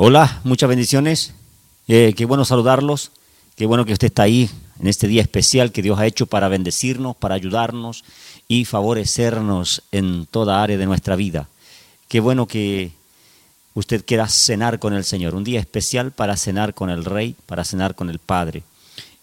Hola, muchas bendiciones. Eh, qué bueno saludarlos. Qué bueno que usted está ahí en este día especial que Dios ha hecho para bendecirnos, para ayudarnos y favorecernos en toda área de nuestra vida. Qué bueno que usted quiera cenar con el Señor. Un día especial para cenar con el Rey, para cenar con el Padre.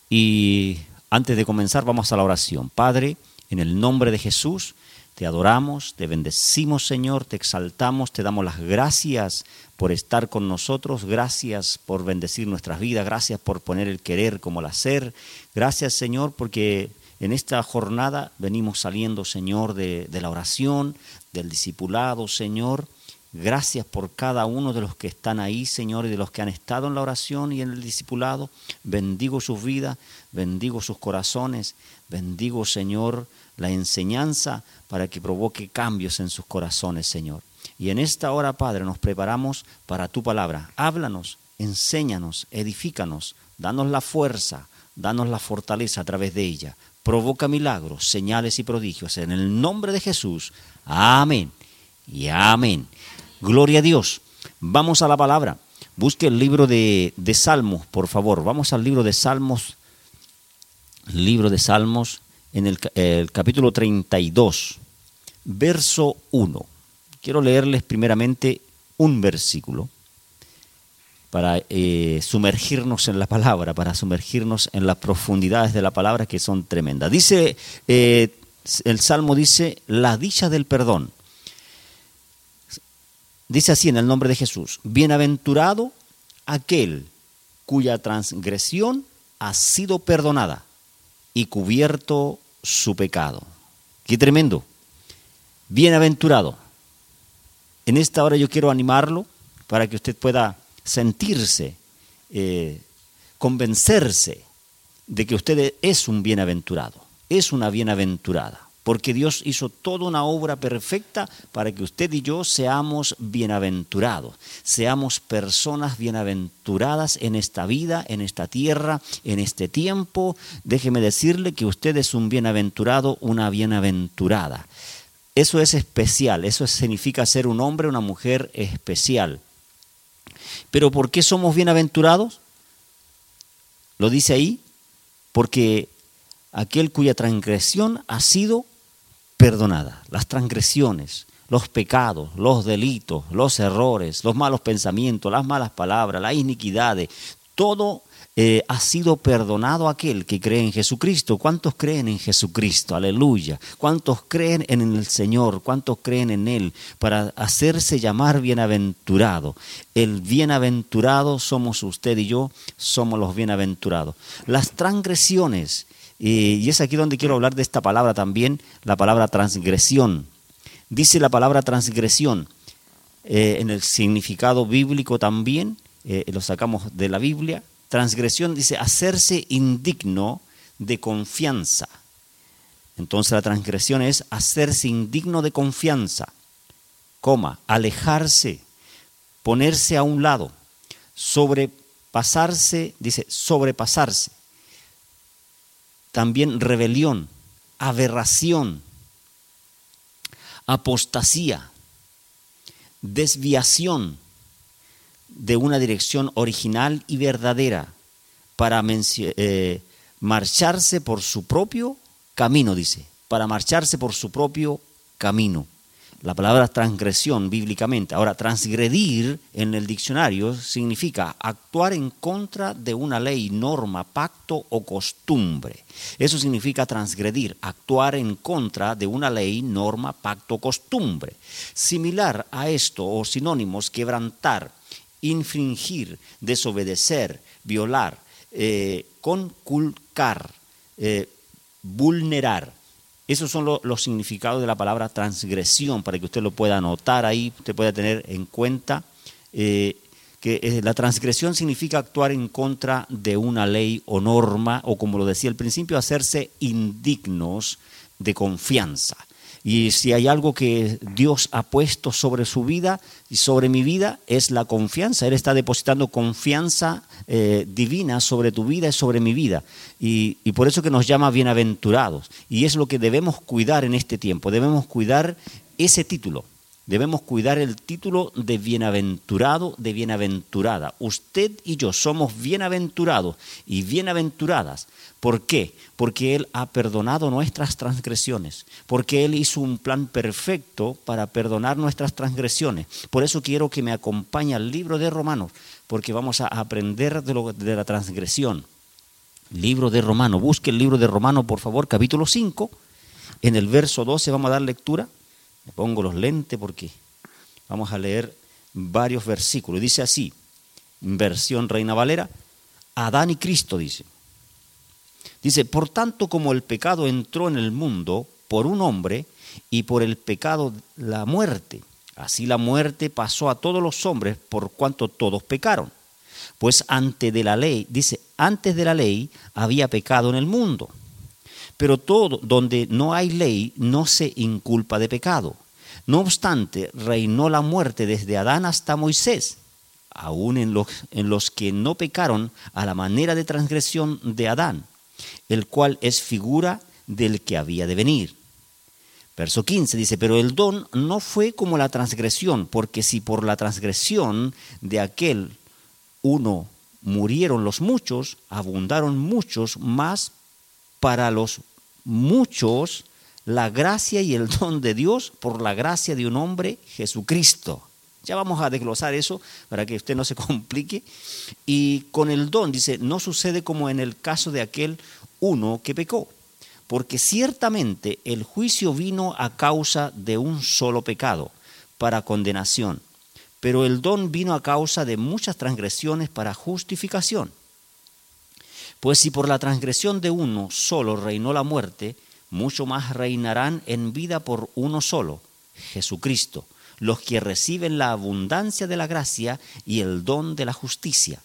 Y antes de comenzar, vamos a la oración. Padre, en el nombre de Jesús, te adoramos, te bendecimos Señor, te exaltamos, te damos las gracias por estar con nosotros, gracias por bendecir nuestras vidas, gracias por poner el querer como el hacer, gracias Señor porque en esta jornada venimos saliendo Señor de, de la oración, del discipulado Señor, Gracias por cada uno de los que están ahí, Señor, y de los que han estado en la oración y en el discipulado. Bendigo sus vidas, bendigo sus corazones, bendigo, Señor, la enseñanza para que provoque cambios en sus corazones, Señor. Y en esta hora, Padre, nos preparamos para tu palabra. Háblanos, enséñanos, edifícanos, danos la fuerza, danos la fortaleza a través de ella. Provoca milagros, señales y prodigios. En el nombre de Jesús. Amén. Y amén. Gloria a Dios. Vamos a la palabra. Busque el libro de, de Salmos, por favor. Vamos al libro de Salmos. Libro de Salmos en el, capítulo 32, verso 1. Quiero leerles primeramente un versículo para eh, sumergirnos en la palabra, para sumergirnos en las profundidades de la palabra que son tremendas. Dice, eh, el Salmo dice, la dicha del perdón. Dice así en el nombre de Jesús, bienaventurado aquel cuya transgresión ha sido perdonada y cubierto su pecado. Qué tremendo. Bienaventurado. En esta hora yo quiero animarlo para que usted pueda sentirse, eh, convencerse de que usted es un bienaventurado, es una bienaventurada porque Dios hizo toda una obra perfecta para que usted y yo seamos bienaventurados, seamos personas bienaventuradas en esta vida, en esta tierra, en este tiempo. Déjeme decirle que usted es un bienaventurado, una bienaventurada. Eso es especial, eso significa ser un hombre, una mujer especial. Pero ¿por qué somos bienaventurados? Lo dice ahí, porque aquel cuya transgresión ha sido perdonada. Las transgresiones, los pecados, los delitos, los errores, los malos pensamientos, las malas palabras, las iniquidades, todo eh, ha sido perdonado aquel que cree en Jesucristo. ¿Cuántos creen en Jesucristo? Aleluya. ¿Cuántos creen en el Señor? ¿Cuántos creen en Él para hacerse llamar bienaventurado? El bienaventurado somos usted y yo, somos los bienaventurados. Las transgresiones y es aquí donde quiero hablar de esta palabra también, la palabra transgresión. Dice la palabra transgresión eh, en el significado bíblico también, eh, lo sacamos de la Biblia. Transgresión dice hacerse indigno de confianza. Entonces la transgresión es hacerse indigno de confianza, coma, alejarse, ponerse a un lado, sobrepasarse, dice sobrepasarse también rebelión, aberración, apostasía, desviación de una dirección original y verdadera para eh, marcharse por su propio camino, dice, para marcharse por su propio camino la palabra transgresión bíblicamente. Ahora, transgredir en el diccionario significa actuar en contra de una ley, norma, pacto o costumbre. Eso significa transgredir, actuar en contra de una ley, norma, pacto o costumbre. Similar a esto o sinónimos, quebrantar, infringir, desobedecer, violar, eh, conculcar, eh, vulnerar esos son los significados de la palabra transgresión, para que usted lo pueda anotar ahí, usted pueda tener en cuenta eh, que la transgresión significa actuar en contra de una ley o norma, o como lo decía al principio, hacerse indignos de confianza. Y si hay algo que Dios ha puesto sobre su vida y sobre mi vida, es la confianza. Él está depositando confianza eh, divina sobre tu vida y sobre mi vida. Y, y por eso que nos llama bienaventurados. Y es lo que debemos cuidar en este tiempo. Debemos cuidar ese título, debemos cuidar el título de bienaventurado, de bienaventurada. Usted y yo somos bienaventurados y bienaventuradas. ¿Por qué? Porque Él ha perdonado nuestras transgresiones, porque Él hizo un plan perfecto para perdonar nuestras transgresiones. Por eso quiero que me acompañe al libro de Romanos, porque vamos a aprender de, la transgresión. Libro de Romanos, busque el libro de Romanos, por favor, capítulo 5. En el verso 12 vamos a dar lectura me pongo los lentes porque vamos a leer varios versículos. Dice así, versión Reina Valera, Adán y Cristo dice. Dice, por tanto como el pecado entró en el mundo por un hombre y por el pecado la muerte, así la muerte pasó a todos los hombres por cuanto todos pecaron. Pues antes de la ley, dice, antes de la ley había pecado en el mundo pero todo donde no hay ley no se inculpa de pecado. No obstante, reinó la muerte desde Adán hasta Moisés, aun en los, en los que no pecaron a la manera de transgresión de Adán, el cual es figura del que había de venir. Verso 15 dice, pero el don no fue como la transgresión, porque si por la transgresión de aquel uno murieron los muchos, abundaron muchos más para los muchos la gracia y el don de Dios por la gracia de un hombre, Jesucristo. Ya vamos a desglosar eso para que usted no se complique. Y con el don, dice, no sucede como en el caso de aquel uno que pecó, porque ciertamente el juicio vino a causa de un solo pecado, para condenación, pero el don vino a causa de muchas transgresiones para justificación. Pues si por la transgresión de uno solo reinó la muerte, mucho más reinarán en vida por uno solo, Jesucristo, los que reciben la abundancia de la gracia y el don de la justicia.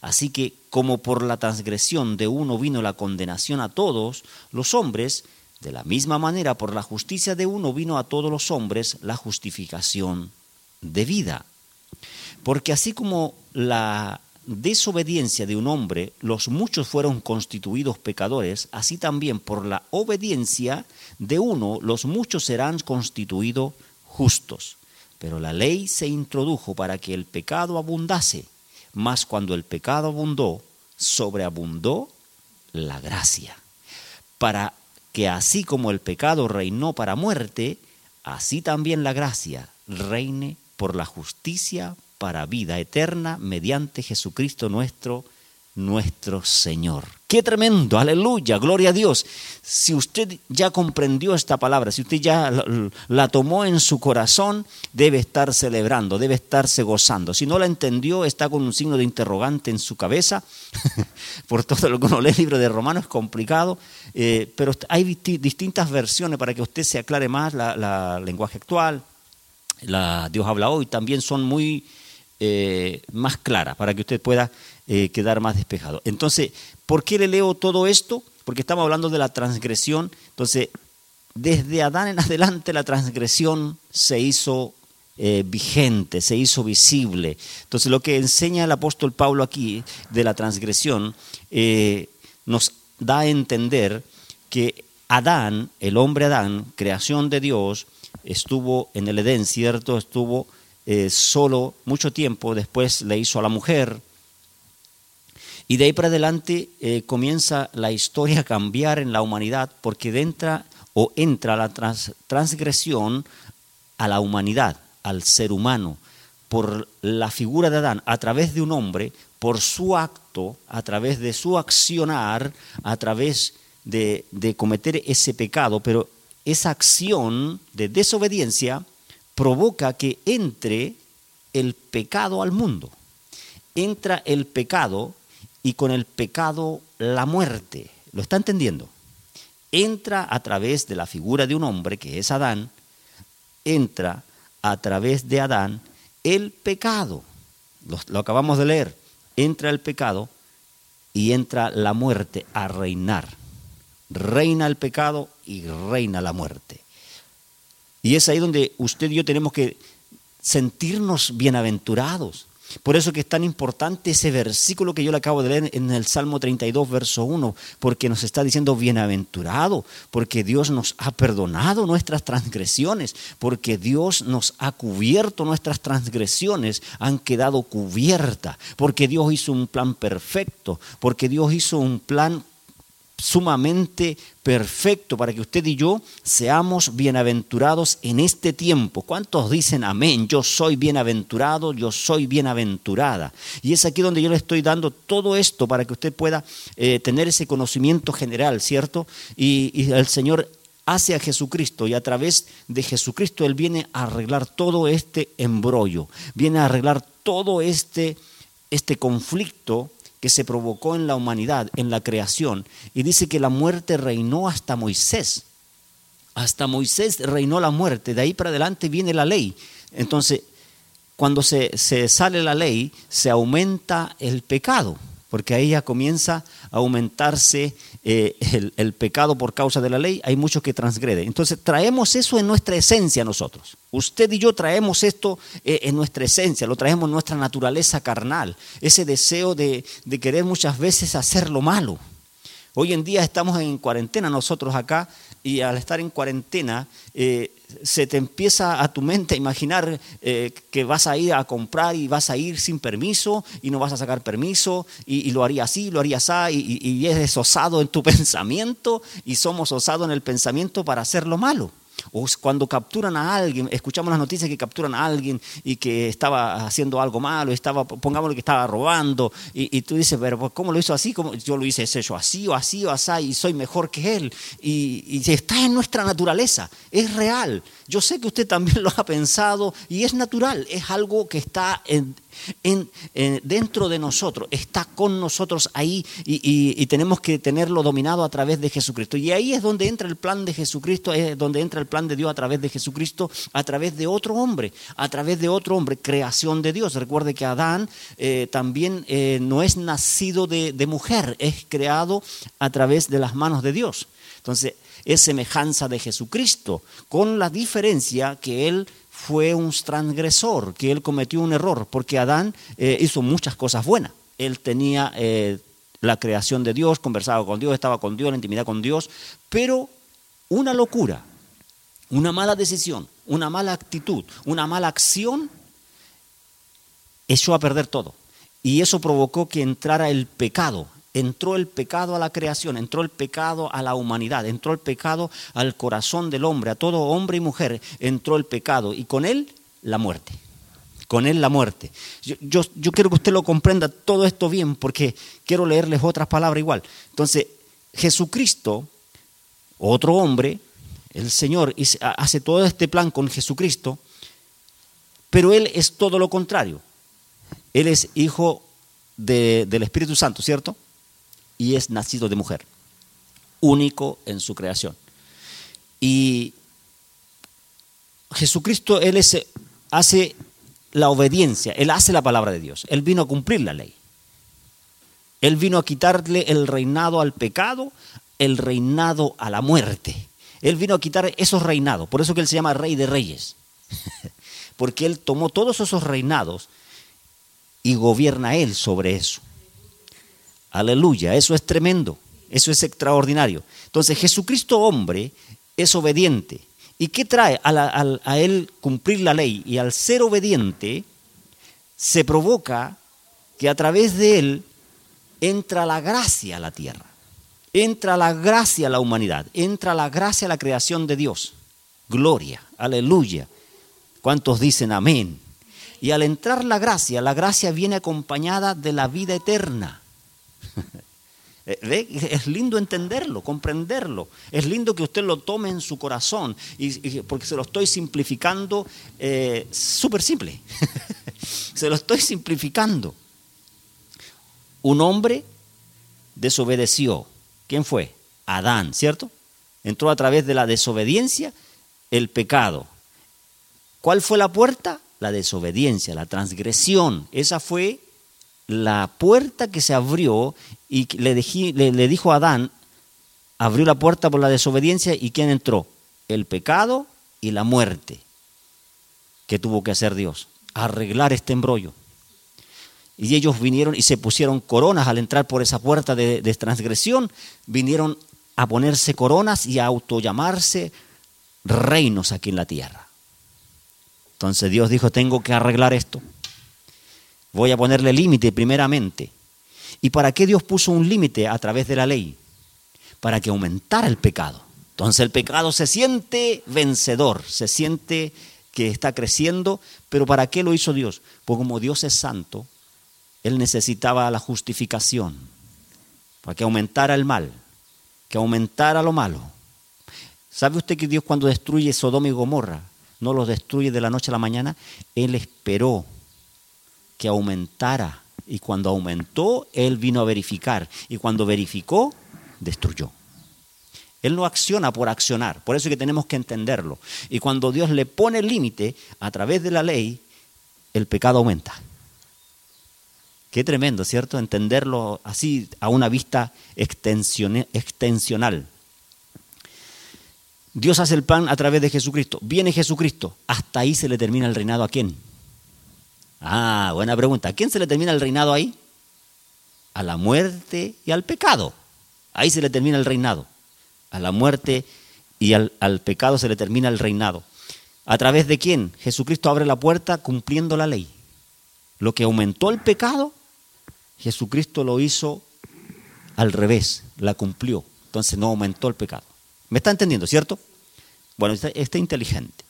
Así que como por la transgresión de uno vino la condenación a todos los hombres, de la misma manera por la justicia de uno vino a todos los hombres la justificación de vida. Porque así como la desobediencia de un hombre los muchos fueron constituidos pecadores, así también por la obediencia de uno los muchos serán constituidos justos. Pero la ley se introdujo para que el pecado abundase, mas cuando el pecado abundó, sobreabundó la gracia, para que así como el pecado reinó para muerte, así también la gracia reine por la justicia para vida eterna mediante Jesucristo nuestro, nuestro Señor. Qué tremendo, aleluya, gloria a Dios. Si usted ya comprendió esta palabra, si usted ya la, tomó en su corazón, debe estar celebrando, debe estarse gozando. Si no la entendió, está con un signo de interrogante en su cabeza. Por todo lo que uno lee el libro de Romanos es complicado, eh, pero hay distintas versiones para que usted se aclare más la, lenguaje actual. La Dios habla hoy también son muy eh, más clara para que usted pueda eh, quedar más despejado. Entonces, ¿por qué le leo todo esto? Porque estamos hablando de la transgresión. Entonces, desde Adán en adelante la transgresión se hizo eh, vigente, se hizo visible. Entonces, lo que enseña el apóstol Pablo aquí de la transgresión nos da a entender que Adán, el hombre Adán, creación de Dios, estuvo en el Edén, ¿cierto? Estuvo eh, solo mucho tiempo, después le hizo a la mujer, y de ahí para adelante eh, comienza la historia a cambiar en la humanidad porque entra o entra la transgresión a la humanidad, al ser humano, por la figura de Adán, a través de un hombre, por su acto, a través de su accionar, a través de cometer ese pecado, pero esa acción de desobediencia provoca que entre el pecado al mundo. Entra el pecado y con el pecado la muerte. ¿Lo está entendiendo? Entra a través de la figura de un hombre que es Adán, entra a través de Adán el pecado. Lo, acabamos de leer. Entra el pecado y entra la muerte a reinar. Reina el pecado y reina la muerte. Y es ahí donde usted y yo tenemos que sentirnos bienaventurados. Por eso que es tan importante ese versículo que yo le acabo de leer en el Salmo 32, verso 1, porque nos está diciendo bienaventurado, porque Dios nos ha perdonado nuestras transgresiones, porque Dios nos ha cubierto nuestras transgresiones, han quedado cubiertas, porque Dios hizo un plan perfecto, porque Dios hizo un plan sumamente perfecto para que usted y yo seamos bienaventurados en este tiempo. ¿Cuántos dicen amén? Yo soy bienaventurado, yo soy bienaventurada. Y es aquí donde yo le estoy dando todo esto para que usted pueda eh, tener ese conocimiento general, ¿cierto? Y, y el Señor hace a Jesucristo y a través de Jesucristo Él viene a arreglar todo este embrollo, viene a arreglar todo este, este conflicto que se provocó en la humanidad, en la creación, y dice que la muerte reinó hasta Moisés. Hasta Moisés reinó la muerte, de ahí para adelante viene la ley. Entonces, cuando se, se sale la ley, se aumenta el pecado porque ahí ya comienza a aumentarse eh, el, pecado por causa de la ley, hay muchos que transgreden. Entonces traemos eso en nuestra esencia nosotros. Usted y yo traemos esto eh, en nuestra esencia, lo traemos en nuestra naturaleza carnal, ese deseo de, querer muchas veces hacer lo malo. Hoy en día estamos en cuarentena nosotros acá y al estar en cuarentena eh, se te empieza a tu mente a imaginar eh, que vas a ir a comprar y vas a ir sin permiso y no vas a sacar permiso y, lo haría así, lo haría así y, es osado en tu pensamiento y somos osados en el pensamiento para hacer lo malo. O cuando capturan a alguien, escuchamos las noticias que capturan a alguien y que estaba haciendo algo malo, estaba, que estaba robando, y, tú dices, pero ¿cómo lo hizo así? ¿Cómo? Yo lo hice eso así o así o así, y soy mejor que él. Y, y está en nuestra naturaleza, es real. Yo sé que usted también lo ha pensado y es natural, es algo que está en, dentro de nosotros, está con nosotros ahí y, tenemos que tenerlo dominado a través de Jesucristo. Y ahí es donde entra el plan de Jesucristo, es donde entra el plan de Dios a través de Jesucristo, a través de otro hombre, a través de otro hombre, creación de Dios. Recuerde que Adán eh, también eh, no es nacido de, de mujer, es creado a través de las manos de Dios. Entonces, es semejanza de Jesucristo, con la diferencia que él fue un transgresor, que él cometió un error, porque Adán eh, hizo muchas cosas buenas. Él tenía eh, la creación de Dios, conversaba con Dios, estaba con Dios, la intimidad con Dios, pero una locura, una mala decisión, una mala actitud, una mala acción, echó a perder todo. Y eso provocó que entrara el pecado entró el pecado a la creación, entró el pecado a la humanidad, entró el pecado al corazón del hombre, a todo hombre y mujer entró el pecado y con él la muerte. Con él la muerte. Yo, quiero que usted lo comprenda todo esto bien porque quiero leerles otras palabras igual. Entonces, Jesucristo, otro hombre, el Señor hace todo este plan con Jesucristo, pero Él es todo lo contrario. Él es hijo del Espíritu Santo, ¿cierto? Y es nacido de mujer, único en su creación. Y Jesucristo, Él hace la obediencia, Él hace la palabra de Dios, Él vino a cumplir la ley. Él vino a quitarle el reinado al pecado, el reinado a la muerte. Él vino a quitar esos reinados, por eso que Él se llama Rey de Reyes, porque Él tomó todos esos reinados y gobierna Él sobre eso. Aleluya, eso es tremendo, eso es extraordinario. Entonces Jesucristo hombre es obediente. ¿Y qué trae a, él cumplir la ley? Y al ser obediente se provoca que a través de él entra la gracia a la tierra, entra la gracia a la humanidad, entra la gracia a la creación de Dios. Gloria, aleluya. ¿Cuántos dicen amén? Y al entrar la gracia, la gracia viene acompañada de la vida eterna. Eh, es lindo entenderlo, comprenderlo. Es lindo que usted lo tome en su corazón, porque se lo estoy simplificando eh, súper simple. se lo estoy simplificando. Un hombre desobedeció. ¿Quién fue? Adán, ¿cierto? Entró a través de la desobediencia el pecado. ¿Cuál fue la puerta? La desobediencia, la transgresión. Esa fue la puerta que se abrió y le, le, dijo a Adán, abrió la puerta por la desobediencia y ¿quién entró? El pecado y la muerte. que tuvo que hacer Dios? Arreglar este embrollo. y ellos vinieron y se pusieron coronas al entrar por esa puerta de, de transgresión, vinieron a ponerse coronas y a autollamarse reinos aquí en la tierra. Entonces Dios dijo, tengo que arreglar esto. Voy a ponerle límite primeramente. ¿Y para qué Dios puso un límite a través de la ley? Para que aumentara el pecado. Entonces el pecado se siente vencedor, se siente que está creciendo, pero ¿para qué lo hizo Dios? Pues como Dios es santo, Él necesitaba la justificación, para que aumentara el mal, que aumentara lo malo. ¿Sabe usted que Dios cuando destruye Sodoma y Gomorra, no los destruye de la noche a la mañana? Él esperó que aumentara y cuando aumentó, Él vino a verificar y cuando verificó, destruyó. Él no acciona por accionar, por eso es que tenemos que entenderlo. Y cuando Dios le pone límite a través de la ley, el pecado aumenta. Qué tremendo, ¿cierto? Entenderlo así a una vista extensional. Dios hace el plan a través de Jesucristo. Viene Jesucristo. Hasta ahí se le termina el reinado a quién? Ah, buena pregunta. ¿A quién se le termina el reinado ahí? A la muerte y al pecado. Ahí se le termina el reinado a la muerte y al, pecado se le termina el reinado. ¿A través de quién? Jesucristo abre la puerta cumpliendo la ley. Lo que aumentó el pecado, Jesucristo lo hizo al revés, la cumplió. Entonces no aumentó el pecado. ¿Me está entendiendo, cierto? Bueno, está, está inteligente.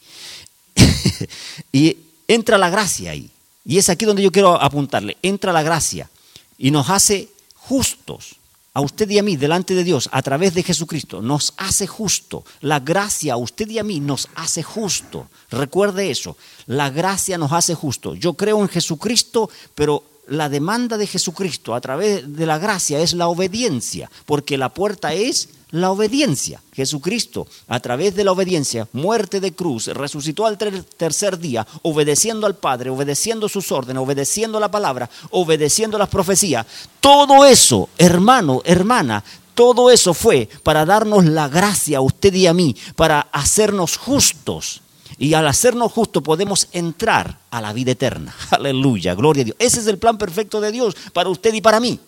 y entra la gracia ahí. Y es aquí donde yo quiero apuntarle. Entra la gracia y nos hace justos a usted y a mí delante de Dios a través de Jesucristo nos hace justo. La gracia a usted y a mí nos hace justo. Recuerde eso. La gracia nos hace justo. Yo creo en Jesucristo, pero la demanda de Jesucristo a través de la gracia es la obediencia, porque la puerta es la obediencia. Jesucristo, a través de la obediencia, muerte de cruz, resucitó al tercer día, obedeciendo al Padre, obedeciendo sus órdenes, obedeciendo la palabra, obedeciendo las profecías. Todo eso, hermano, hermana, todo eso fue para darnos la gracia a usted y a mí, para hacernos justos. Y al hacernos justos podemos entrar a la vida eterna. Aleluya, gloria a Dios. Ese es el plan perfecto de Dios para usted y para mí.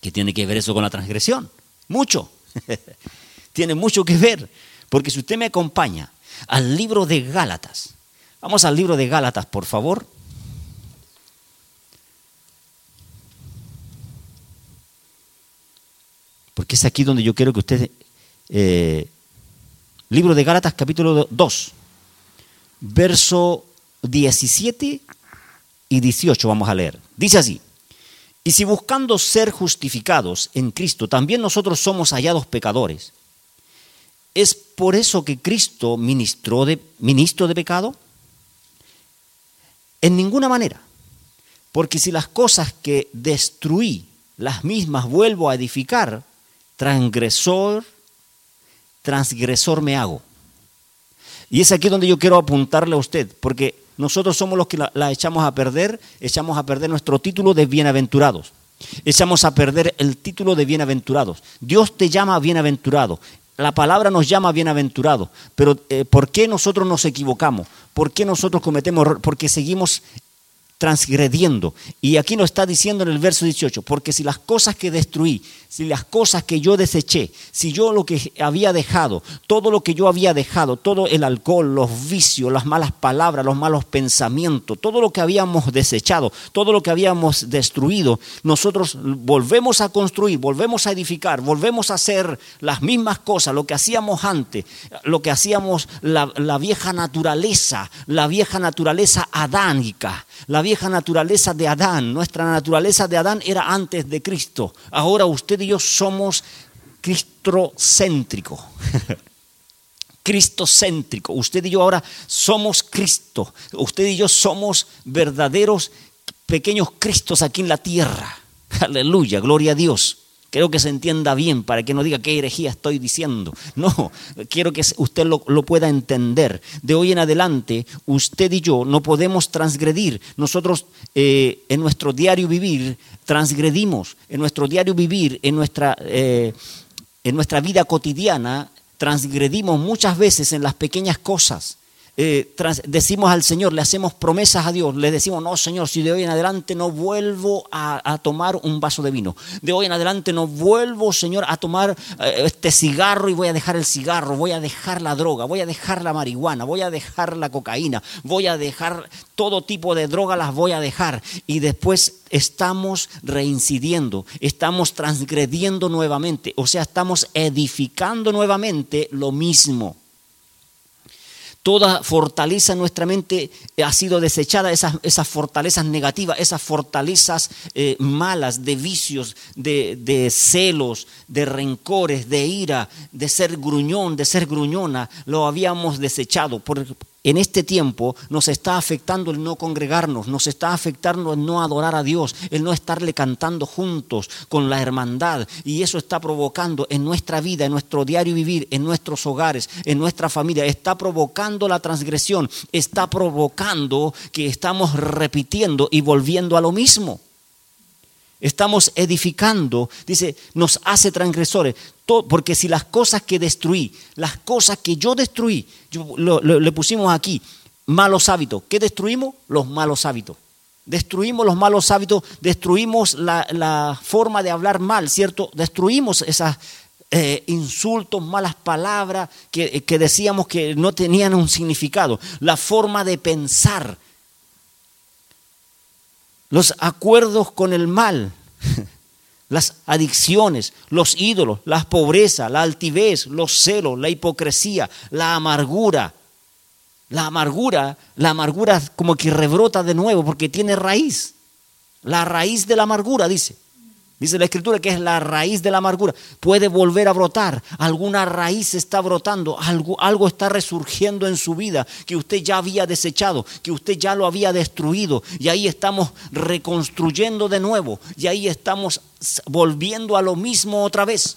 ¿Qué tiene que ver eso con la transgresión? Mucho. Tiene mucho que ver, porque si usted me acompaña al libro de Gálatas, vamos al libro de Gálatas, por favor. Porque es aquí donde yo quiero que usted... Eh, libro de Gálatas capítulo 2, verso 17 y 18 vamos a leer. Dice así, y si buscando ser justificados en Cristo, también nosotros somos hallados pecadores, ¿es por eso que Cristo ministró de, ministro de pecado? En ninguna manera. Porque si las cosas que destruí, las mismas vuelvo a edificar, transgresor, transgresor me hago. Y es aquí donde yo quiero apuntarle a usted, porque nosotros somos los que la, echamos a perder, echamos a perder nuestro título de bienaventurados. Echamos a perder el título de bienaventurados. Dios te llama bienaventurado. La palabra nos llama bienaventurado. Pero eh, ¿por qué nosotros nos equivocamos? ¿Por qué nosotros cometemos error? Porque seguimos transgrediendo. Y aquí nos está diciendo en el verso 18, porque si las cosas que destruí, si las cosas que yo deseché, si yo lo que había dejado, todo lo que yo había dejado, todo el alcohol, los vicios, las malas palabras, los malos pensamientos, todo lo que habíamos desechado, todo lo que habíamos destruido, nosotros volvemos a construir, volvemos a edificar, volvemos a hacer las mismas cosas, lo que hacíamos antes, lo que hacíamos la, la vieja naturaleza, la vieja naturaleza adánica, la vieja naturaleza de Adán. Nuestra naturaleza de Adán era antes de Cristo. Ahora usted y yo somos cristocéntrico. cristocéntrico. Usted y yo ahora somos Cristo. Usted y yo somos verdaderos pequeños Cristos aquí en la tierra. Aleluya, gloria a Dios. Quiero que se entienda bien para que no diga qué herejía estoy diciendo. No, quiero que usted lo, pueda entender. De hoy en adelante, usted y yo no podemos transgredir. Nosotros eh, en nuestro diario vivir transgredimos. En nuestro diario vivir, en nuestra, eh, en nuestra vida cotidiana, transgredimos muchas veces en las pequeñas cosas eh, decimos al Señor, le hacemos promesas a Dios, le decimos, no Señor, si de hoy en adelante no vuelvo a, tomar un vaso de vino, de hoy en adelante no vuelvo, Señor, a tomar eh, este cigarro y voy a dejar el cigarro, voy a dejar la droga, voy a dejar la marihuana, voy a dejar la cocaína, voy a dejar todo tipo de droga, las voy a dejar. Y después estamos reincidiendo, estamos transgrediendo nuevamente, o sea, estamos edificando nuevamente lo mismo. Toda fortaleza en nuestra mente ha sido desechada, esas, esas fortalezas negativas, esas fortalezas eh, malas de vicios, de, de, celos, de rencores, de ira, de ser gruñón, de ser gruñona, lo habíamos desechado. Por, en este tiempo nos está afectando el no congregarnos, nos está afectando el no adorar a Dios, el no estarle cantando juntos con la hermandad. Y eso está provocando en nuestra vida, en nuestro diario vivir, en nuestros hogares, en nuestra familia, está provocando la transgresión, está provocando que estamos repitiendo y volviendo a lo mismo. Estamos edificando, dice, nos hace transgresores. porque si las cosas que destruí, las cosas que yo destruí, le pusimos aquí, malos hábitos. ¿Qué destruimos? Los malos hábitos. Destruimos los malos hábitos, destruimos la, forma de hablar mal, ¿cierto? Destruimos esos eh, insultos, malas palabras que, que decíamos que no tenían un significado. La forma de pensar, los acuerdos con el mal, las adicciones, los ídolos, la pobreza, la altivez, los celos, la hipocresía, la amargura. La amargura, la amargura como que rebrota de nuevo porque tiene raíz. La raíz de la amargura, dice. Dice la escritura que es la raíz de la amargura. Puede volver a brotar. Alguna raíz está brotando. Algo, algo, está resurgiendo en su vida que usted ya había desechado, que usted ya lo había destruido. Y ahí estamos reconstruyendo de nuevo. Y ahí estamos volviendo a lo mismo otra vez.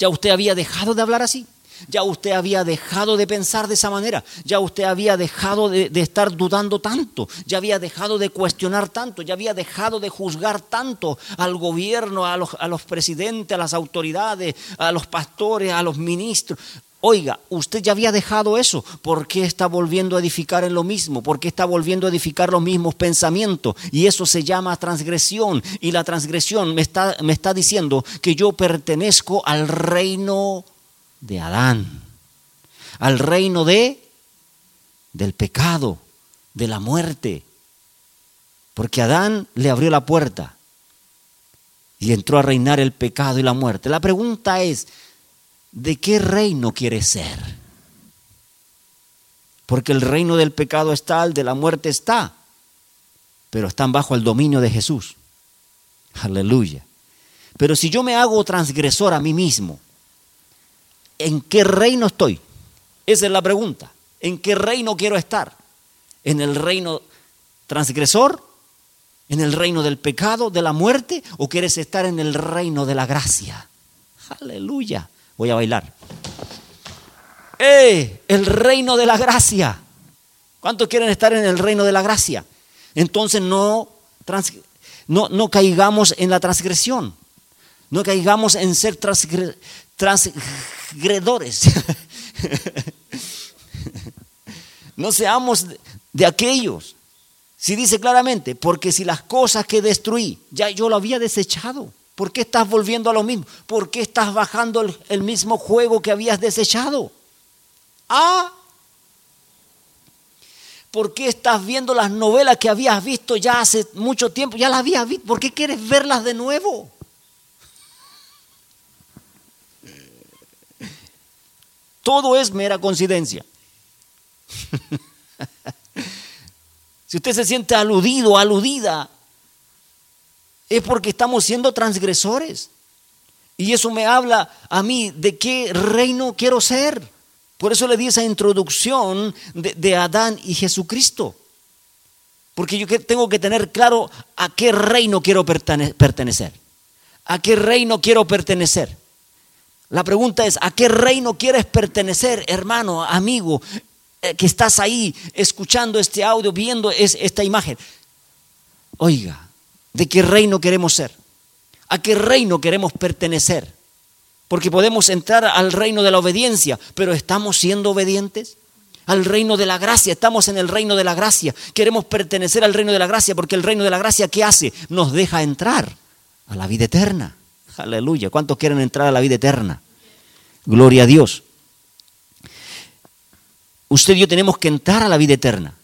Ya usted había dejado de hablar así. Ya usted había dejado de pensar de esa manera, ya usted había dejado de, estar dudando tanto, ya había dejado de cuestionar tanto, ya había dejado de juzgar tanto al gobierno, a los, presidentes, a las autoridades, a los pastores, a los ministros. Oiga, usted ya había dejado eso. ¿Por qué está volviendo a edificar en lo mismo? ¿Por qué está volviendo a edificar los mismos pensamientos? Y eso se llama transgresión. Y la transgresión me está, me está diciendo que yo pertenezco al reino de Adán, al reino de del pecado, de la muerte. Porque Adán le abrió la puerta y entró a reinar el pecado y la muerte. La pregunta es, ¿de qué reino quiere ser? Porque el reino del pecado está, el de la muerte está, pero están bajo el dominio de Jesús. Aleluya. Pero si yo me hago transgresor a mí mismo, ¿En qué reino estoy? Esa es la pregunta. ¿En qué reino quiero estar? ¿En el reino transgresor? ¿En el reino del pecado, de la muerte? ¿O quieres estar en el reino de la gracia? Aleluya. Voy a bailar. ¡Eh! El reino de la gracia. ¿Cuántos quieren estar en el reino de la gracia? Entonces no, no, caigamos en la transgresión. No caigamos en ser transgredores. no seamos de aquellos. Si dice claramente, porque si las cosas que destruí, ya yo lo había desechado. ¿Por qué estás volviendo a lo mismo? ¿Por qué estás bajando el, mismo juego que habías desechado? Ah, ¿por qué estás viendo las novelas que habías visto ya hace mucho tiempo? Ya las habías visto. ¿Por qué quieres verlas de nuevo? Todo es mera coincidencia. si usted se siente aludido, aludida, es porque estamos siendo transgresores. Y eso me habla a mí de qué reino quiero ser. Por eso le di esa introducción de, Adán y Jesucristo. Porque yo tengo que tener claro a qué reino quiero pertenecer. A qué reino quiero pertenecer. La pregunta es, ¿a qué reino quieres pertenecer, hermano, amigo, eh, que estás ahí escuchando este audio, viendo esta imagen? Oiga, ¿de qué reino queremos ser? ¿A qué reino queremos pertenecer? Porque podemos entrar al reino de la obediencia, pero ¿estamos siendo obedientes? al reino de la gracia. Estamos en el reino de la gracia. Queremos pertenecer al reino de la gracia porque el reino de la gracia, ¿qué hace? Nos deja entrar a la vida eterna. Aleluya. ¿Cuántos quieren entrar a la vida eterna? Gloria a Dios. Usted y yo tenemos que entrar a la vida eterna.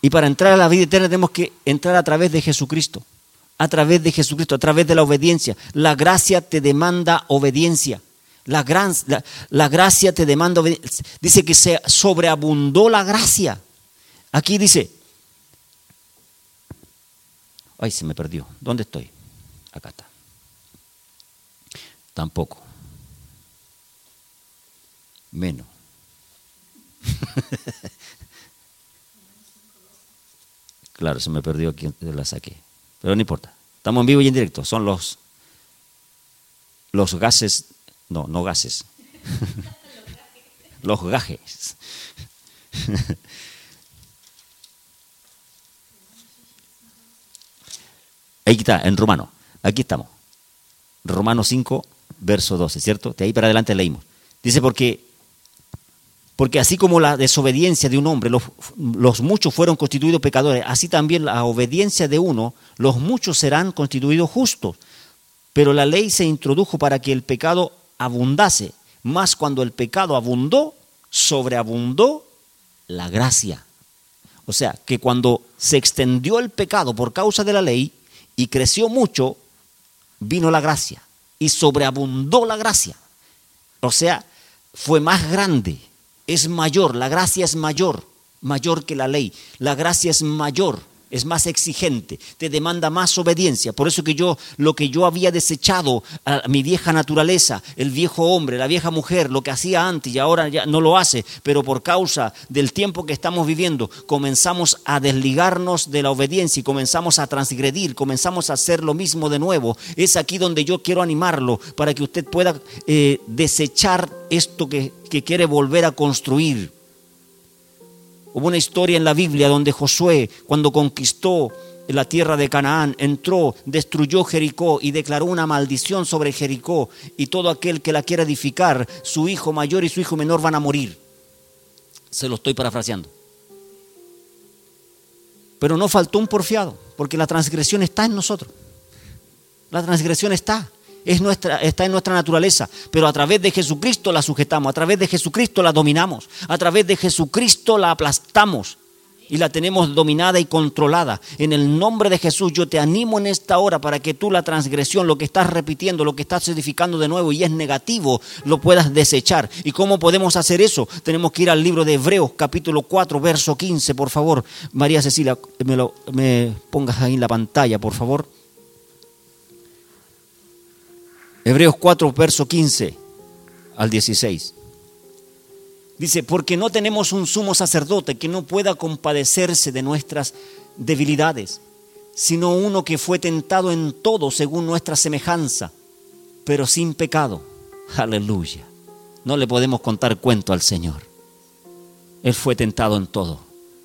Y para entrar a la vida eterna tenemos que entrar a través de Jesucristo. A través de Jesucristo, a través de la obediencia. La gracia te demanda obediencia. La, gran, la, gracia te demanda obediencia. Dice que se sobreabundó la gracia. Aquí dice, ay, se me perdió. ¿Dónde estoy? Está. Tampoco. Menos. claro, se me perdió aquí, la saqué. Pero no importa. Estamos en vivo y en directo. Son los, los gases, no, no gases. los gajes. Ahí está, en romano. Aquí estamos. Romano 5, verso 12, ¿cierto? De ahí para adelante leímos. Dice, porque porque así como la desobediencia de un hombre, los, muchos fueron constituidos pecadores, así también la obediencia de uno, los muchos serán constituidos justos. Pero la ley se introdujo para que el pecado abundase, más cuando el pecado abundó, sobreabundó la gracia. O sea, que cuando se extendió el pecado por causa de la ley y creció mucho, vino la gracia y sobreabundó la gracia. O sea, fue más grande es mayor, la gracia es mayor, mayor que la ley. La gracia es mayor, es más exigente, te demanda más obediencia. Por eso que yo, lo que yo había desechado, a mi vieja naturaleza, el viejo hombre, la vieja mujer, lo que hacía antes y ahora ya no lo hace, pero por causa del tiempo que estamos viviendo, comenzamos a desligarnos de la obediencia y comenzamos a transgredir, comenzamos a hacer lo mismo de nuevo. Es aquí donde yo quiero animarlo para que usted pueda eh, desechar esto que, que quiere volver a construir Hubo una historia en la Biblia donde Josué, cuando conquistó la tierra de Canaán, entró, destruyó Jericó y declaró una maldición sobre Jericó y todo aquel que la quiera edificar, su hijo mayor y su hijo menor van a morir. Se lo estoy parafraseando. Pero no faltó un porfiado, porque la transgresión está en nosotros. La transgresión está es nuestra, está en nuestra naturaleza, pero a través de Jesucristo la sujetamos, a través de Jesucristo la dominamos, a través de Jesucristo la aplastamos y la tenemos dominada y controlada. En el nombre de Jesús yo te animo en esta hora para que tú la transgresión, lo que estás repitiendo, lo que estás edificando de nuevo y es negativo, lo puedas desechar. ¿Y cómo podemos hacer eso? Tenemos que ir al libro de Hebreos capítulo 4, verso 15, por favor. María Cecilia, me, lo, me pongas ahí en la pantalla, por favor. Hebreos 4, verso 15 al 16. Dice, porque no tenemos un sumo sacerdote que no pueda compadecerse de nuestras debilidades, sino uno que fue tentado en todo según nuestra semejanza, pero sin pecado. Aleluya. No le podemos contar cuento al Señor. Él fue tentado en todo.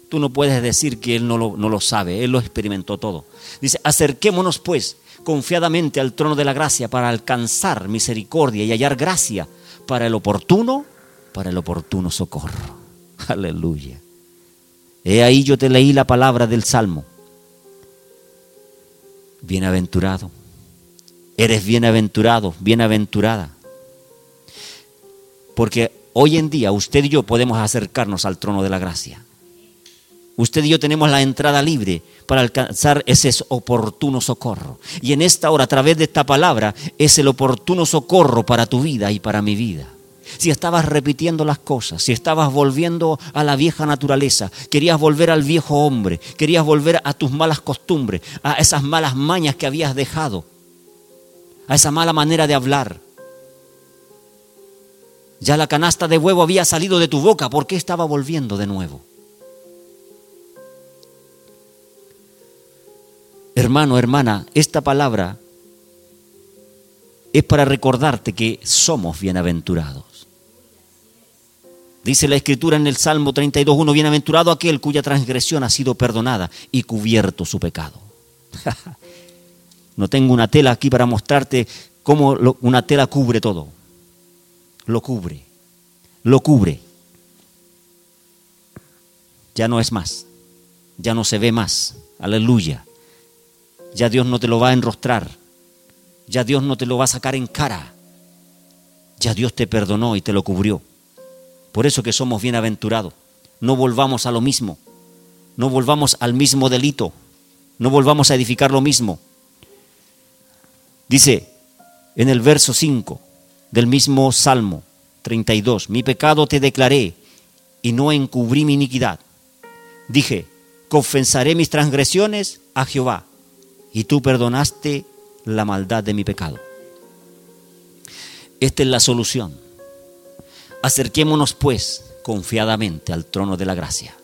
Tú no puedes decir que Él no lo, no lo sabe, Él lo experimentó todo. Dice, acerquémonos pues confiadamente al trono de la gracia para alcanzar misericordia y hallar gracia para el oportuno, para el oportuno socorro. Aleluya. He ahí yo te leí la palabra del Salmo. Bienaventurado. Eres bienaventurado, bienaventurada. Porque hoy en día usted y yo podemos acercarnos al trono de la gracia. Usted y yo tenemos la entrada libre para alcanzar ese oportuno socorro. Y en esta hora, a través de esta palabra, es el oportuno socorro para tu vida y para mi vida. Si estabas repitiendo las cosas, si estabas volviendo a la vieja naturaleza, querías volver al viejo hombre, querías volver a tus malas costumbres, a esas malas mañas que habías dejado, a esa mala manera de hablar. Ya la canasta de huevo había salido de tu boca, ¿por qué estaba volviendo de nuevo? Hermano, hermana, esta palabra es para recordarte que somos bienaventurados. Dice la escritura en el Salmo 32.1, bienaventurado aquel cuya transgresión ha sido perdonada y cubierto su pecado. no tengo una tela aquí para mostrarte cómo una tela cubre todo. Lo cubre, lo cubre. ya no es más, ya no se ve más, aleluya. Ya Dios no te lo va a enrostrar, ya Dios no te lo va a sacar en cara, ya Dios te perdonó y te lo cubrió. Por eso que somos bienaventurados. No volvamos a lo mismo, no volvamos al mismo delito, no volvamos a edificar lo mismo. Dice en el verso 5 del mismo Salmo 32, mi pecado te declaré y no encubrí mi iniquidad. Dije, confesaré mis transgresiones a Jehová y tú perdonaste la maldad de mi pecado. Esta es la solución. Acerquémonos pues confiadamente al trono de la gracia.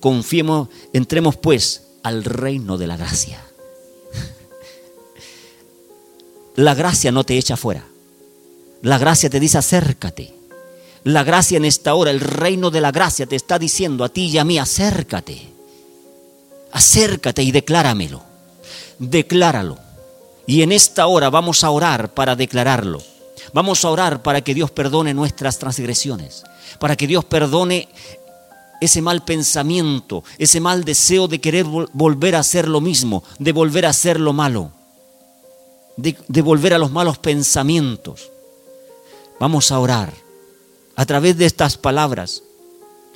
Confiemos, entremos pues al reino de la gracia. La gracia no te echa fuera. La gracia te dice acércate. La gracia en esta hora, el reino de la gracia te está diciendo a ti y a mí, acércate. Acércate y decláramelo. Decláralo. Y en esta hora vamos a orar para declararlo. Vamos a orar para que Dios perdone nuestras transgresiones, para que Dios perdone ese mal pensamiento, ese mal deseo de querer volver a hacer lo mismo, de volver a hacer lo malo, de, de volver a los malos pensamientos. Vamos a orar a través de estas palabras.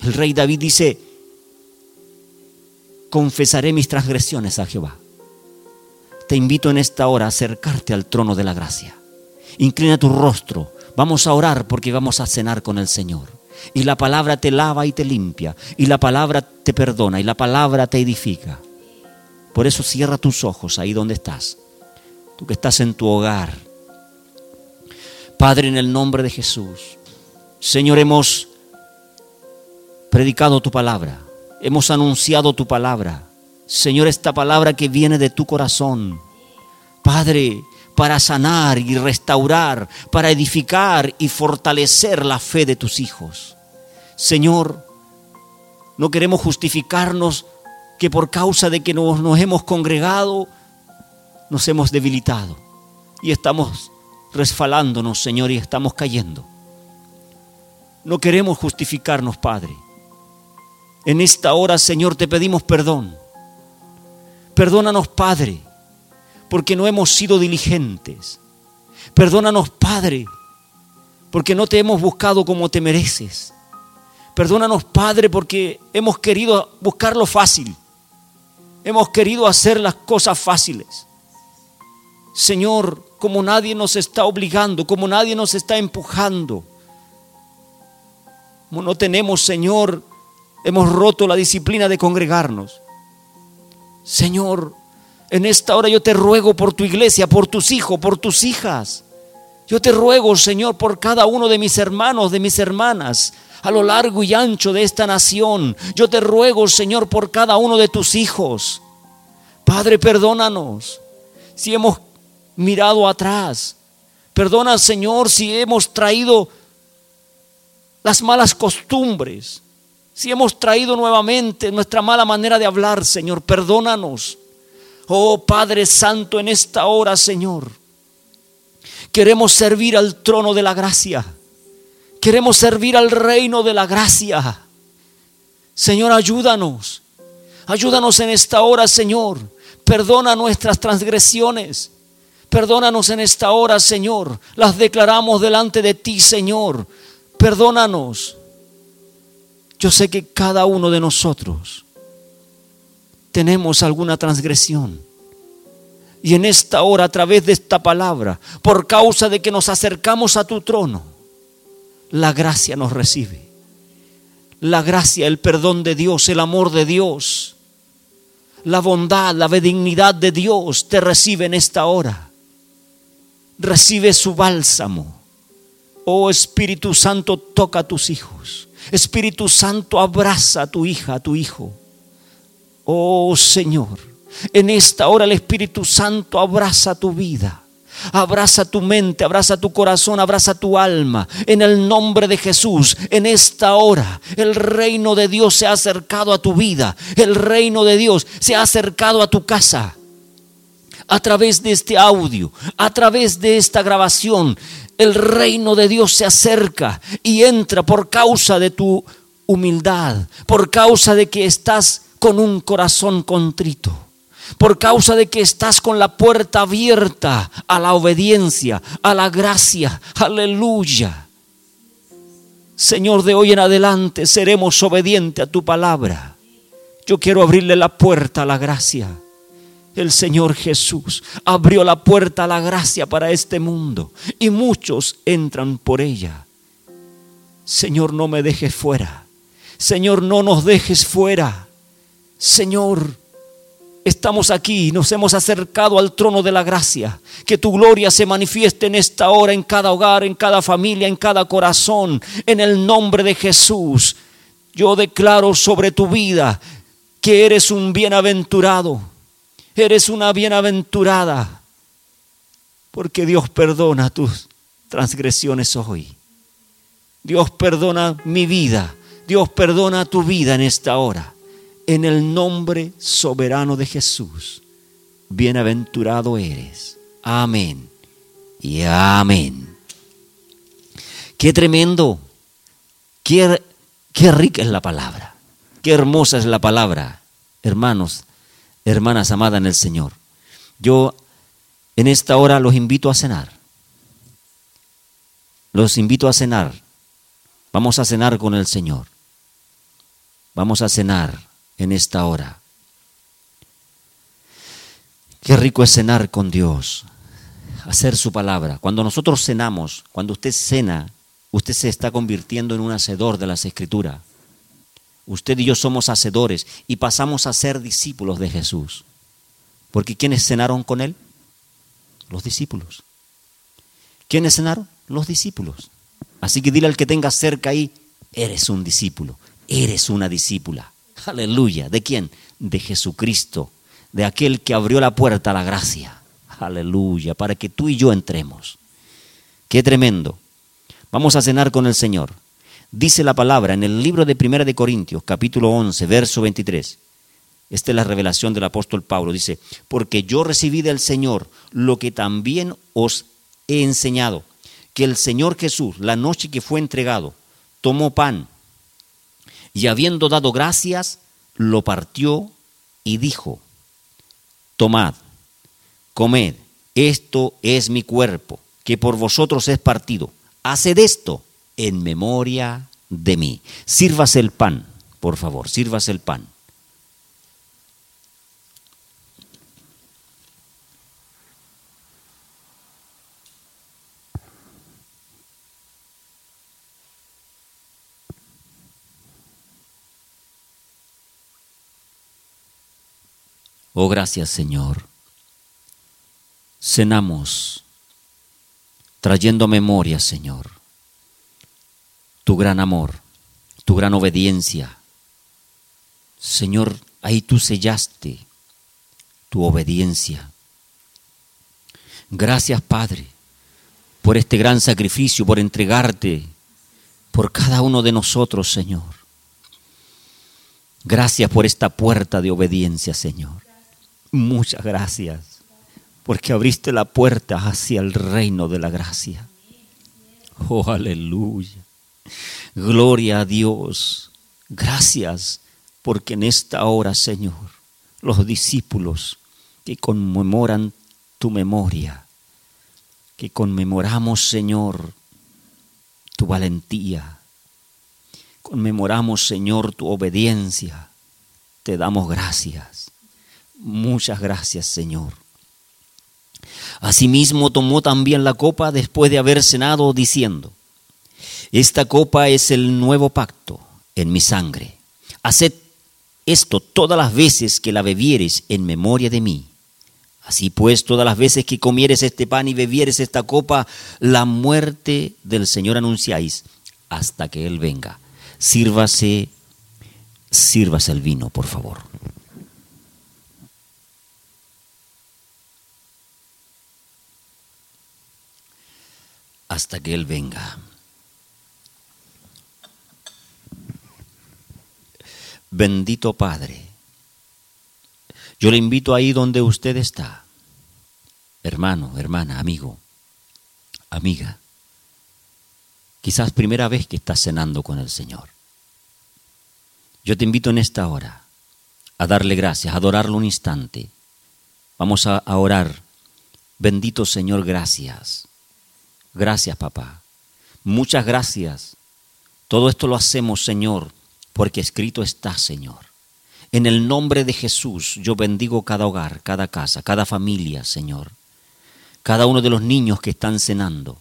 El rey David dice, confesaré mis transgresiones a Jehová. Te invito en esta hora a acercarte al trono de la gracia. Inclina tu rostro. Vamos a orar porque vamos a cenar con el Señor. Y la palabra te lava y te limpia. Y la palabra te perdona. Y la palabra te edifica. Por eso cierra tus ojos ahí donde estás. Tú que estás en tu hogar. Padre, en el nombre de Jesús. Señor, hemos predicado tu palabra. Hemos anunciado tu palabra. Señor, esta palabra que viene de tu corazón. Padre, para sanar y restaurar, para edificar y fortalecer la fe de tus hijos. Señor, no queremos justificarnos que por causa de que nos, hemos congregado, nos hemos debilitado y estamos resfalándonos, Señor, y estamos cayendo. No queremos justificarnos, Padre. En esta hora, Señor, te pedimos perdón. Perdónanos, Padre porque no hemos sido diligentes. Perdónanos, Padre, porque no te hemos buscado como te mereces. Perdónanos, Padre, porque hemos querido buscar lo fácil. Hemos querido hacer las cosas fáciles. Señor, como nadie nos está obligando, como nadie nos está empujando, como no tenemos, Señor, hemos roto la disciplina de congregarnos. Señor, en esta hora yo te ruego por tu iglesia, por tus hijos, por tus hijas. Yo te ruego, Señor, por cada uno de mis hermanos, de mis hermanas, a lo largo y ancho de esta nación. Yo te ruego, Señor, por cada uno de tus hijos. Padre, perdónanos si hemos mirado atrás. Perdona, Señor, si hemos traído las malas costumbres. Si hemos traído nuevamente nuestra mala manera de hablar, Señor, perdónanos. Oh Padre Santo, en esta hora, Señor, queremos servir al trono de la gracia. Queremos servir al reino de la gracia. Señor, ayúdanos. Ayúdanos en esta hora, Señor. Perdona nuestras transgresiones. Perdónanos en esta hora, Señor. Las declaramos delante de ti, Señor. Perdónanos. Yo sé que cada uno de nosotros tenemos alguna transgresión. Y en esta hora, a través de esta palabra, por causa de que nos acercamos a tu trono, la gracia nos recibe. La gracia, el perdón de Dios, el amor de Dios, la bondad, la benignidad de Dios te recibe en esta hora. Recibe su bálsamo. Oh Espíritu Santo, toca a tus hijos. Espíritu Santo, abraza a tu hija, a tu hijo. Oh Señor, en esta hora el Espíritu Santo abraza tu vida. Abraza tu mente, abraza tu corazón, abraza tu alma. En el nombre de Jesús, en esta hora, el reino de Dios se ha acercado a tu vida. El reino de Dios se ha acercado a tu casa. A través de este audio, a través de esta grabación, el reino de Dios se acerca y entra por causa de tu humildad, por causa de que estás con un corazón contrito, por causa de que estás con la puerta abierta a la obediencia, a la gracia. Aleluya. Señor, de hoy en adelante seremos obedientes a tu palabra. Yo quiero abrirle la puerta a la gracia. El Señor Jesús abrió la puerta a la gracia para este mundo y muchos entran por ella. Señor, no me dejes fuera. Señor, no nos dejes fuera. Señor, estamos aquí, nos hemos acercado al trono de la gracia. Que tu gloria se manifieste en esta hora, en cada hogar, en cada familia, en cada corazón, en el nombre de Jesús. Yo declaro sobre tu vida que eres un bienaventurado Eres una bienaventurada, porque Dios perdona tus transgresiones hoy. Dios perdona mi vida. Dios perdona tu vida en esta hora. En el nombre soberano de Jesús. Bienaventurado eres. Amén. Y amén. Qué tremendo. Qué, qué rica es la palabra. Qué hermosa es la palabra. Hermanos, hermanas amadas en el Señor, yo en esta hora los invito a cenar. Los invito a cenar. Vamos a cenar con el Señor. Vamos a cenar en esta hora. Qué rico es cenar con Dios, hacer su palabra. Cuando nosotros cenamos, cuando usted cena, usted se está convirtiendo en un hacedor de las escrituras. Usted y yo somos hacedores y pasamos a ser discípulos de Jesús. Porque ¿quiénes cenaron con Él? Los discípulos. ¿Quiénes cenaron? Los discípulos. Así que dile al que tenga cerca ahí, eres un discípulo, eres una discípula. Aleluya. ¿De quién? De Jesucristo, de aquel que abrió la puerta a la gracia. Aleluya, para que tú y yo entremos. Qué tremendo. Vamos a cenar con el Señor. Dice la palabra en el libro de Primera de Corintios, capítulo 11, verso 23. Esta es la revelación del apóstol Pablo. Dice, porque yo recibí del Señor lo que también os he enseñado, que el Señor Jesús, la noche que fue entregado, tomó pan y habiendo dado gracias, lo partió y dijo, tomad, comed, esto es mi cuerpo, que por vosotros es partido. Haced esto en memoria de mí. Sírvase el pan, por favor, sírvase el pan. Oh, gracias Señor. Cenamos trayendo memoria, Señor, tu gran amor, tu gran obediencia. Señor, ahí tú sellaste tu obediencia. Gracias, Padre, por este gran sacrificio, por entregarte por cada uno de nosotros, Señor. Gracias por esta puerta de obediencia, Señor. Muchas gracias, porque abriste la puerta hacia el reino de la gracia. Oh, aleluya. Gloria a Dios. Gracias porque en esta hora, Señor, los discípulos que conmemoran tu memoria, que conmemoramos, Señor, tu valentía, conmemoramos, Señor, tu obediencia, te damos gracias. Muchas gracias, Señor. Asimismo tomó también la copa después de haber cenado, diciendo, esta copa es el nuevo pacto en mi sangre. Haced esto todas las veces que la bebieres en memoria de mí. Así pues, todas las veces que comieres este pan y bebieres esta copa, la muerte del Señor anunciáis hasta que Él venga. Sírvase, sírvase el vino, por favor. Hasta que Él venga. Bendito Padre. Yo le invito ahí donde usted está, hermano, hermana, amigo, amiga. Quizás primera vez que está cenando con el Señor. Yo te invito en esta hora a darle gracias, a adorarlo un instante. Vamos a, a orar. Bendito Señor, gracias. Gracias, papá. Muchas gracias. Todo esto lo hacemos, Señor, porque escrito está, Señor. En el nombre de Jesús yo bendigo cada hogar, cada casa, cada familia, Señor. Cada uno de los niños que están cenando.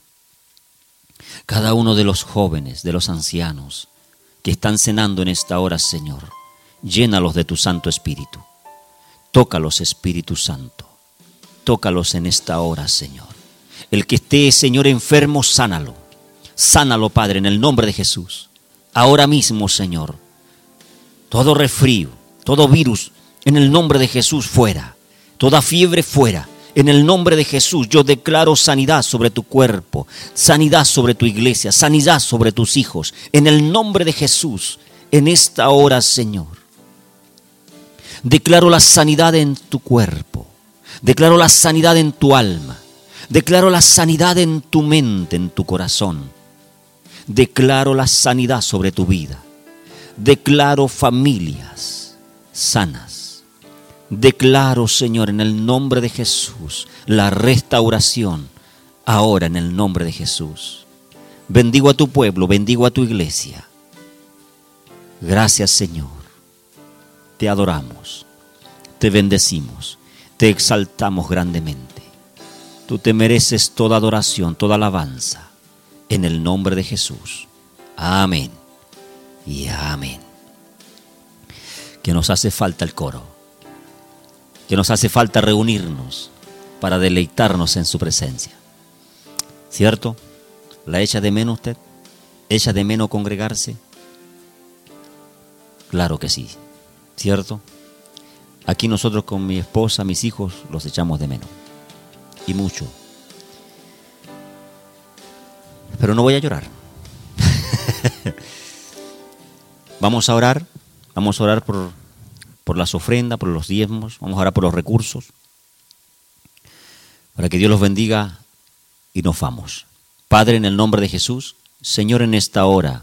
Cada uno de los jóvenes, de los ancianos que están cenando en esta hora, Señor. Llénalos de tu Santo Espíritu. Tócalos, Espíritu Santo. Tócalos en esta hora, Señor. El que esté, Señor, enfermo, sánalo. Sánalo, Padre, en el nombre de Jesús. Ahora mismo, Señor. Todo refrío, todo virus, en el nombre de Jesús, fuera. Toda fiebre, fuera. En el nombre de Jesús yo declaro sanidad sobre tu cuerpo, sanidad sobre tu iglesia, sanidad sobre tus hijos. En el nombre de Jesús, en esta hora, Señor. Declaro la sanidad en tu cuerpo. Declaro la sanidad en tu alma. Declaro la sanidad en tu mente, en tu corazón. Declaro la sanidad sobre tu vida. Declaro familias sanas. Declaro, Señor, en el nombre de Jesús, la restauración ahora en el nombre de Jesús. Bendigo a tu pueblo, bendigo a tu iglesia. Gracias, Señor te adoramos, te bendecimos, te exaltamos grandemente. Tú te mereces toda adoración, toda alabanza, en el nombre de Jesús. Amén y amén. Que nos hace falta el coro, que nos hace falta reunirnos para deleitarnos en su presencia. ¿Cierto? ¿La echa de menos usted? ¿Echa de menos congregarse? Claro que sí. ¿cierto? Aquí nosotros con mi esposa, mis hijos, los echamos de menos. Y mucho. Pero no voy a llorar. vamos a orar, vamos a orar por, por las ofrendas, por los diezmos, vamos a orar por los recursos, para que Dios los bendiga y nos vamos. Padre, en el nombre de Jesús, Señor, en esta hora,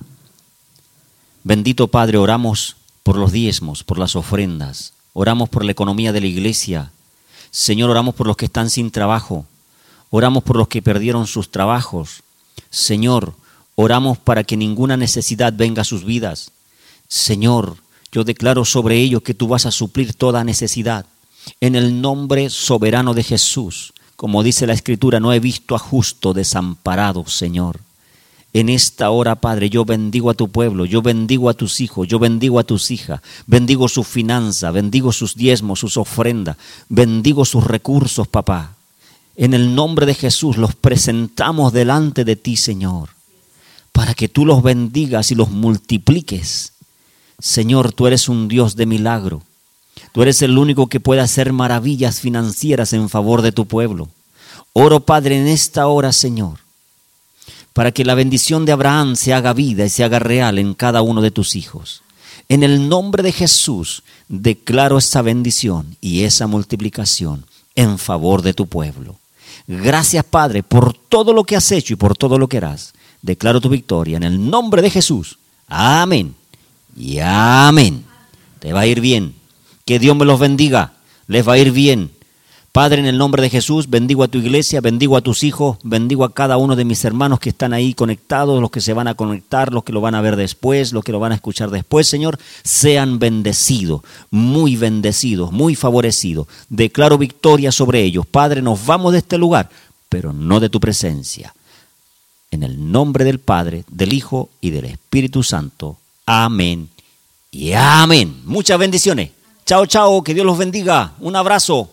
bendito Padre, oramos por los diezmos, por las ofrendas. Oramos por la economía de la iglesia. Señor, oramos por los que están sin trabajo. Oramos por los que perdieron sus trabajos. Señor, oramos para que ninguna necesidad venga a sus vidas. Señor, yo declaro sobre ellos que tú vas a suplir toda necesidad. En el nombre soberano de Jesús, como dice la Escritura, no he visto a justo desamparado, Señor. En esta hora, Padre, yo bendigo a tu pueblo, yo bendigo a tus hijos, yo bendigo a tus hijas, bendigo su finanza, bendigo sus diezmos, sus ofrendas, bendigo sus recursos, papá. En el nombre de Jesús los presentamos delante de ti, Señor, para que tú los bendigas y los multipliques. Señor, tú eres un Dios de milagro. Tú eres el único que puede hacer maravillas financieras en favor de tu pueblo. Oro, Padre, en esta hora, Señor para que la bendición de Abraham se haga vida y se haga real en cada uno de tus hijos. En el nombre de Jesús declaro esa bendición y esa multiplicación en favor de tu pueblo. Gracias Padre por todo lo que has hecho y por todo lo que harás. Declaro tu victoria en el nombre de Jesús. Amén. Y amén. Te va a ir bien. Que Dios me los bendiga. Les va a ir bien. Padre, en el nombre de Jesús, bendigo a tu iglesia, bendigo a tus hijos, bendigo a cada uno de mis hermanos que están ahí conectados, los que se van a conectar, los que lo van a ver después, los que lo van a escuchar después. Señor, sean bendecidos, muy bendecidos, muy favorecidos. Declaro victoria sobre ellos. Padre, nos vamos de este lugar, pero no de tu presencia. En el nombre del Padre, del Hijo y del Espíritu Santo. Amén y amén. Muchas bendiciones. Chao, chao, que Dios los bendiga. Un abrazo.